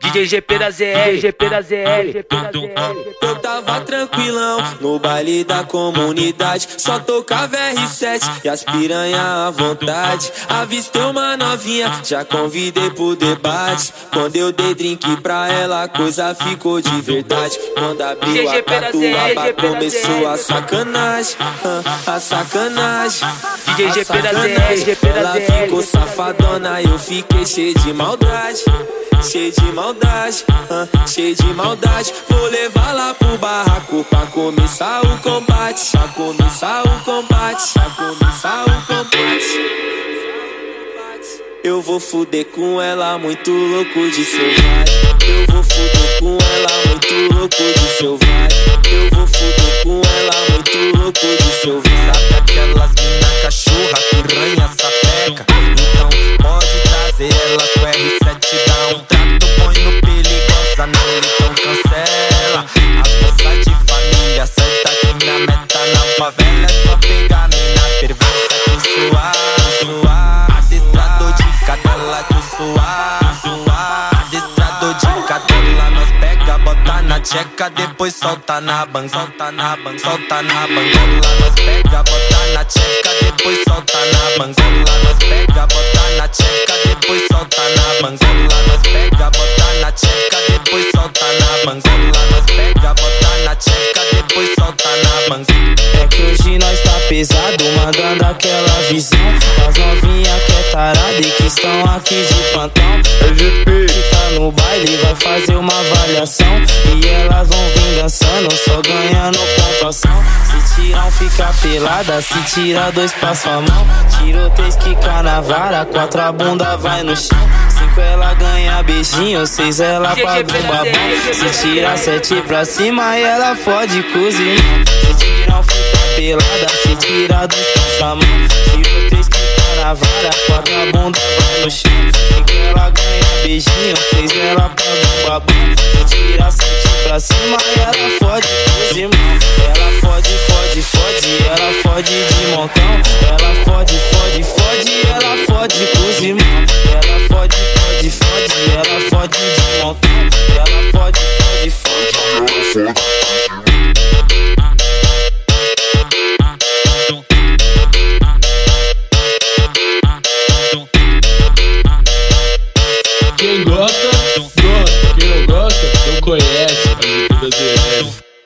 DJ GP da ZL, GP da ZL, GP da ZL. Eu tava tranquilão no baile da comunidade. Só tocava R7 e as piranha à vontade. Avistei uma novinha, já convidei pro debate. Quando eu dei drink pra ela, a coisa ficou de verdade. Quando abriu a catuaba, começou a sacanagem. A sacanagem. DJ GP da ZL, GP da ZL. Ela ficou safadona, eu fiquei cheio de maldade cheio de maldade, uh, cheio de maldade. Vou levar lá pro barraco pra começar o combate, pra começar o combate, pra começar o combate. Eu vou fuder com ela, muito louco de selvagem. Eu vou fuder com ela, muito louco de selvagem. Eu vou fuder na tcheca, depois solta na ban, solta na ban, solta na bangola. Nós pega, bota na tcheca, depois solta na bangola. Nós pega, bota na tcheca, depois solta na bangola. Nós pega, bota na tcheca, depois solta na bangola. Nós pega, bota na tcheca, depois solta na bangola. É que hoje nós tá pesado, mandando aquela visão. As novinhas que é tarada e que estão aqui de plantão. Que tá no baile, vai fazer uma avaliação. E elas vão vir dançando, só ganhando pontuação. Se tirar um, fica pelada. Se tira dois, passa a mão. Tirou três, quica na vara. Quatro, a bunda vai no chão. Cinco, ela ganha beijinho. Seis, ela paga um babão. Se tira sete pra cima, ela fode cozinhar. Se tirar um, fica pelada. Se tira dois, passa a mão. Tirou três, quica na vara. Quatro, a bunda vai no chão. Cinco, ela ganha beijinho fez ela pra babu. Tira a sete pra cima e ela fode por irmãos Ela fode, fode, fode, ela fode de montão. Ela fode, fode, fode, ela fode por irmãos Ela fode, fode, fode, ela fode de montão. Ela fode, fode, fode, ela fode.